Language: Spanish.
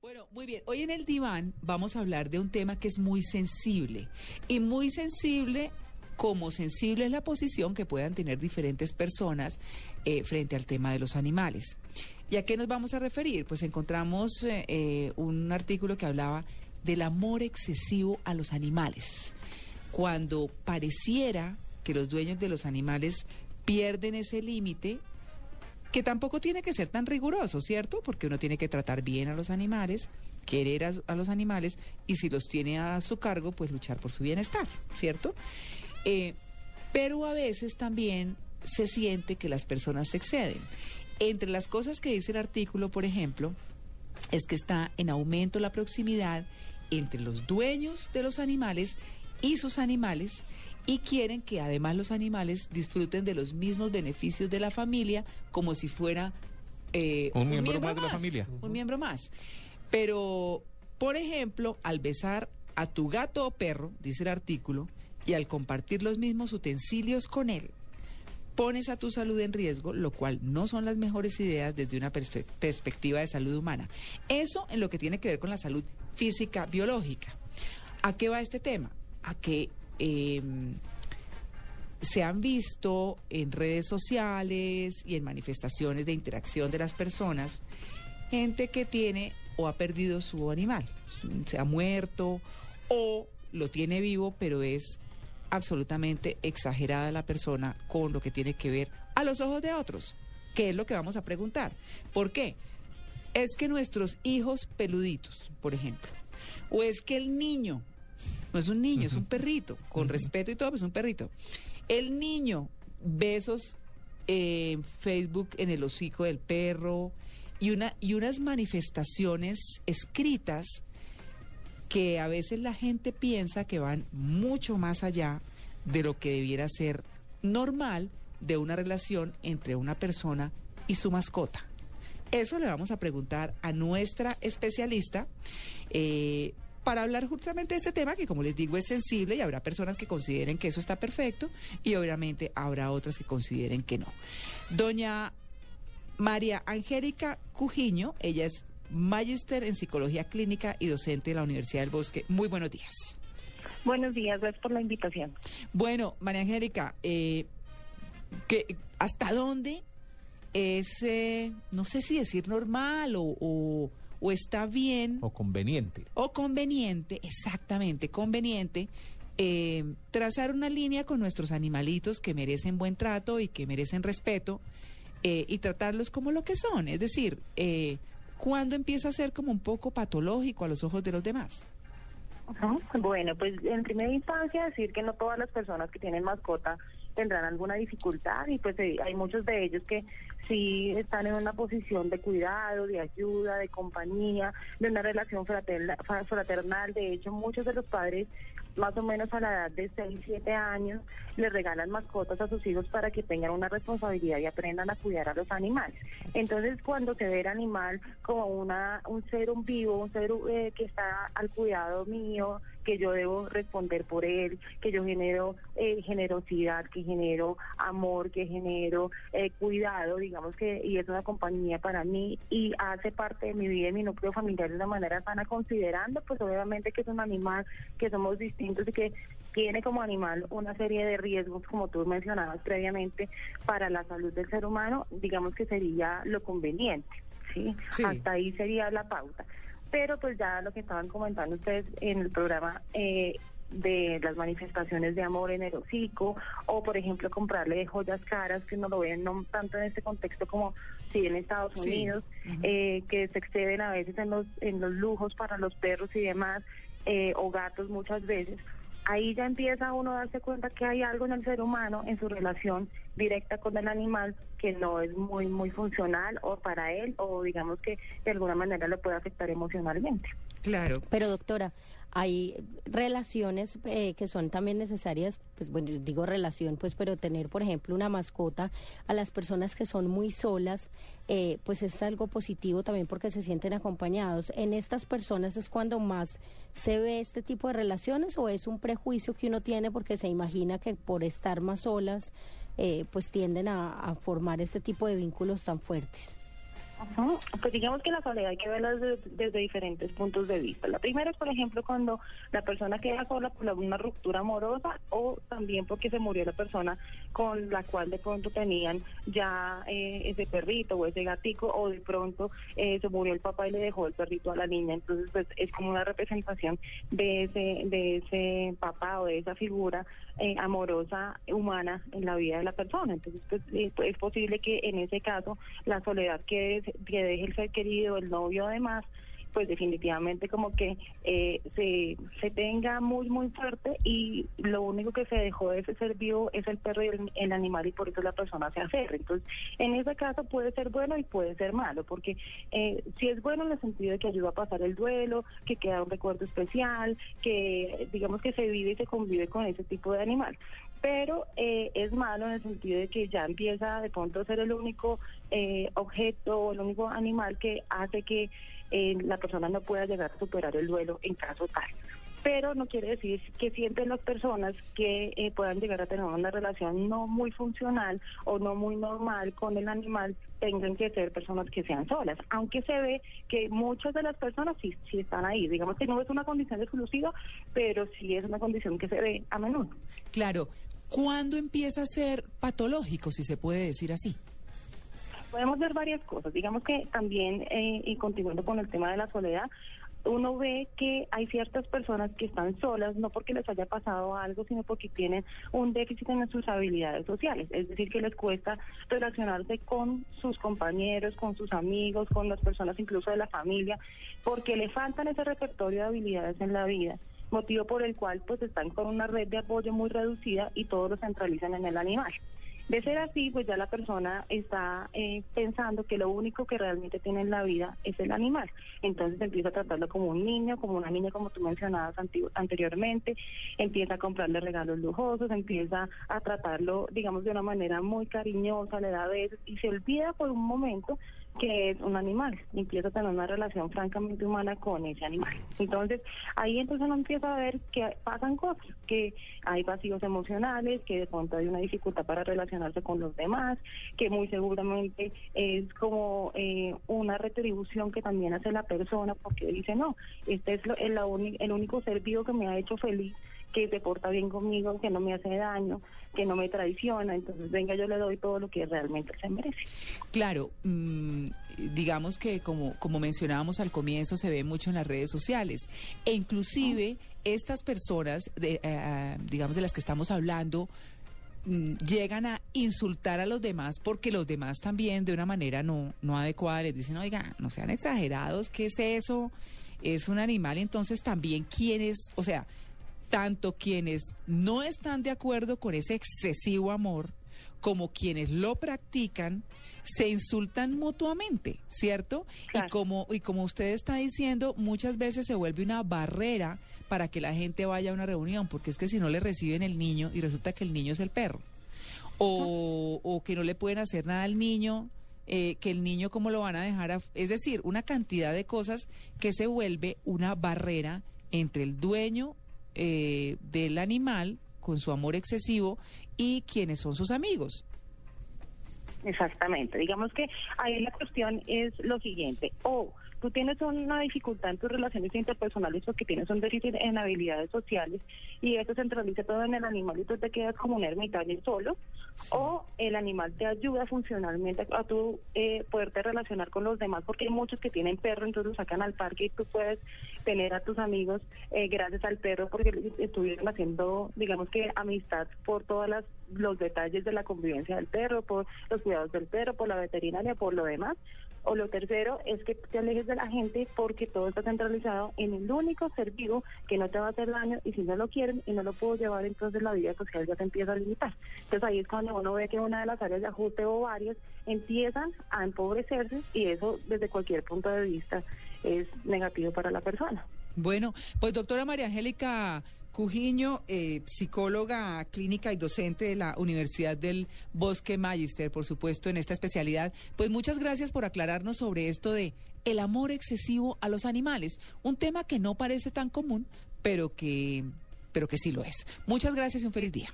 Bueno, muy bien. Hoy en el diván vamos a hablar de un tema que es muy sensible y muy sensible como sensible es la posición que puedan tener diferentes personas eh, frente al tema de los animales. ¿Y a qué nos vamos a referir? Pues encontramos eh, eh, un artículo que hablaba del amor excesivo a los animales. Cuando pareciera que los dueños de los animales pierden ese límite que tampoco tiene que ser tan riguroso, ¿cierto? Porque uno tiene que tratar bien a los animales, querer a, los animales y si los tiene a su cargo, pues luchar por su bienestar, ¿cierto? Eh, pero a veces también se siente que las personas se exceden. Entre las cosas que dice el artículo, por ejemplo, es que está en aumento la proximidad entre los dueños de los animales y sus animales y quieren que además los animales disfruten de los mismos beneficios de la familia como si fuera eh, un, miembro, más de la familia. Un miembro más. Pero, por ejemplo, al besar a tu gato o perro, dice el artículo, y al compartir los mismos utensilios con él, pones a tu salud en riesgo, lo cual no son las mejores ideas desde una perspectiva de salud humana. Eso en lo que tiene que ver con la salud física biológica. ¿A qué va este tema? A que Em, se han visto en redes sociales y en manifestaciones de interacción de las personas gente que tiene o ha perdido su animal, se ha muerto o lo tiene vivo, pero es absolutamente exagerada la persona con lo que tiene que ver a los ojos de otros, que es lo que vamos a preguntar. ¿Por qué? Es que nuestros hijos peluditos, por ejemplo, o es que el niño no es un niño, es un perrito, con respeto y todo, es un perrito. El niño, besos en Facebook en el hocico del perro y, una, y unas manifestaciones escritas que a veces la gente piensa que van mucho más allá de lo que debiera ser normal de una relación entre una persona y su mascota. Eso le vamos a preguntar a nuestra especialista. Eh, para hablar justamente de este tema que como les digo es sensible y habrá personas que consideren que eso está perfecto y obviamente habrá otras que consideren que no. Doña María Angélica Cujiño, ella es magíster en psicología clínica y docente de la Universidad del Bosque. Muy buenos días. Buenos días, gracias por la invitación. Bueno, María Angélica, eh, ¿hasta dónde es, eh, no sé si decir normal o o está bien. O conveniente. O conveniente, exactamente, conveniente. Eh, trazar una línea con nuestros animalitos que merecen buen trato y que merecen respeto eh, y tratarlos como lo que son. Es decir, eh, ¿cuándo empieza a ser como un poco patológico a los ojos de los demás? Bueno, pues en primera instancia decir que no todas las personas que tienen mascota tendrán alguna dificultad y pues eh, hay muchos de ellos que sí están en una posición de cuidado, de ayuda, de compañía, de una relación fraternal. De hecho, muchos de los padres más o menos a la edad de 6, 7 años, le regalan mascotas a sus hijos para que tengan una responsabilidad y aprendan a cuidar a los animales. Entonces, cuando se ve el animal como una, un ser un vivo, un ser eh, que está al cuidado mío, que yo debo responder por él, que yo genero eh, generosidad, que genero amor, que genero eh, cuidado, digamos que, y es una compañía para mí y hace parte de mi vida y mi núcleo familiar de una manera sana, considerando pues obviamente que es un animal, que somos distintos y que tiene como animal una serie de riesgos, como tú mencionabas previamente, para la salud del ser humano, digamos que sería lo conveniente. ¿sí? Hasta ahí sería la pauta pero pues ya lo que estaban comentando ustedes en el programa eh, de las manifestaciones de amor en el hocico o por ejemplo comprarle joyas caras que no lo ven no tanto en este contexto como si en Estados Unidos eh, que se exceden a veces en los en los lujos para los perros y demás eh, o gatos muchas veces ahí ya empieza uno a darse cuenta que hay algo en el ser humano, en su relación directa con el animal, que no es muy, muy funcional o para él, o digamos que de alguna manera le puede afectar emocionalmente. Claro. Pero doctora, hay relaciones eh, que son también necesarias, pues bueno, digo relación, pues pero tener, por ejemplo, una mascota a las personas que son muy solas, eh, pues es algo positivo también porque se sienten acompañados. ¿En estas personas es cuando más se ve este tipo de relaciones o es un prejuicio que uno tiene porque se imagina que por estar más solas, eh, pues tienden a formar este tipo de vínculos tan fuertes? Pues digamos que la soledad hay que verla desde, diferentes puntos de vista. La primera es, por ejemplo, cuando la persona queda sola por una ruptura amorosa o también porque se murió la persona con la cual de pronto tenían ya eh, ese perrito o ese gatico o de pronto eh, se murió el papá y le dejó el perrito a la niña. Entonces, pues es como una representación de ese, de ese papá o de esa figura eh, amorosa humana en la vida de la persona. Entonces, pues, es posible que en ese caso la soledad quede que deje el ser querido, el novio además, pues definitivamente como que eh, se, se tenga muy, muy fuerte y lo único que se dejó de ese ser vivo es el perro y el, animal y por eso la persona se aferra. Entonces, en ese caso puede ser bueno y puede ser malo, porque eh, si es bueno en el sentido de que ayuda a pasar el duelo, que queda un recuerdo especial, que digamos que se vive y se convive con ese tipo de animal pero eh, es malo en el sentido de que ya empieza de pronto a ser el único eh, objeto o el único animal que hace que eh, la persona no pueda llegar a superar el duelo en caso tal. Pero no quiere decir que siempre las personas que puedan llegar a tener una relación no muy funcional o no muy normal con el animal tengan que ser personas que sean solas, aunque se ve que muchas de las personas sí, sí están ahí. Digamos que no es una condición exclusiva, pero sí es una condición que se ve a menudo. Claro, ¿Cuándo empieza a ser patológico, si se puede decir así? Podemos ver varias cosas. Digamos que también, eh, y continuando con el tema de la soledad, uno ve que hay ciertas personas que están solas, no porque les haya pasado algo, sino porque tienen un déficit en sus habilidades sociales. Es decir, que les cuesta relacionarse con sus compañeros, con sus amigos, con las personas incluso de la familia, porque le faltan ese repertorio de habilidades en la vida motivo por el cual pues están con una red de apoyo muy reducida y todos lo centralizan en el animal. De ser así, pues ya la persona está eh, pensando que lo único que realmente tiene en la vida es el animal. Entonces empieza a tratarlo como un niño, como una niña, como tú mencionabas anteriormente, empieza a comprarle regalos lujosos, empieza a tratarlo, digamos, de una manera muy cariñosa, le da besos y se olvida por un momento que es un animal, empieza a tener una relación francamente humana con ese animal. Entonces, ahí entonces uno empieza a ver que pasan cosas, que hay vacíos emocionales, que de pronto hay una dificultad para relacionarse con los demás, que muy seguramente es como eh, una retribución que también hace la persona porque dice, no, este es el, el único ser vivo que me ha hecho feliz que se porta bien conmigo, que no me hace daño, que no me traiciona, entonces venga, yo le doy todo lo que realmente se merece. Claro, mm, digamos que como, como mencionábamos al comienzo, se ve mucho en las redes sociales, e inclusive estas personas, de, eh, eh, digamos de las que estamos hablando, mm, llegan a insultar a los demás porque los demás también de una manera no, no adecuada les dicen, oiga, no sean exagerados, ¿qué es eso? Es un animal, entonces también quienes, o sea, tanto quienes no están de acuerdo con ese excesivo amor como quienes lo practican se insultan mutuamente, ¿cierto? Y como y como usted está diciendo, muchas veces se vuelve una barrera para que la gente vaya a una reunión, porque es que si no le reciben el niño y resulta que el niño es el perro, o, o que no le pueden hacer nada al niño, eh, que el niño cómo lo van a dejar, es decir, una cantidad de cosas que se vuelve una barrera entre el dueño eh, del animal con su amor excesivo y quienes son sus amigos. Exactamente. Digamos que ahí la cuestión es lo siguiente. O tú tienes una dificultad en tus relaciones interpersonales porque tienes un déficit en habilidades sociales y eso centraliza todo en el animal y tú te quedas como un ermitaño solo, o el animal te ayuda funcionalmente a tú eh, poderte relacionar con los demás porque hay muchos que tienen perro, entonces lo sacan al parque y tú puedes tener a tus amigos eh, gracias al perro porque estuvieron haciendo, digamos que amistad por todas las los detalles de la convivencia del perro, por los cuidados del perro, por la veterinaria, por lo demás. O lo tercero es que te alejes de la gente porque todo está centralizado en el único ser vivo que no te va a hacer daño y si no lo quieren y no lo puedo llevar, entonces la vida social ya te empieza a limitar. Entonces ahí es cuando uno ve que una de las áreas de ajuste o varios empiezan a empobrecerse y eso desde cualquier punto de vista es negativo para la persona. Bueno, pues doctora María Angélica Cujiño, eh, psicóloga clínica y docente de la Universidad del Bosque Magister, por supuesto, en esta especialidad. Pues muchas gracias por aclararnos sobre esto de el amor excesivo a los animales, un tema que no parece tan común, pero que, pero que sí lo es. Muchas gracias y un feliz día.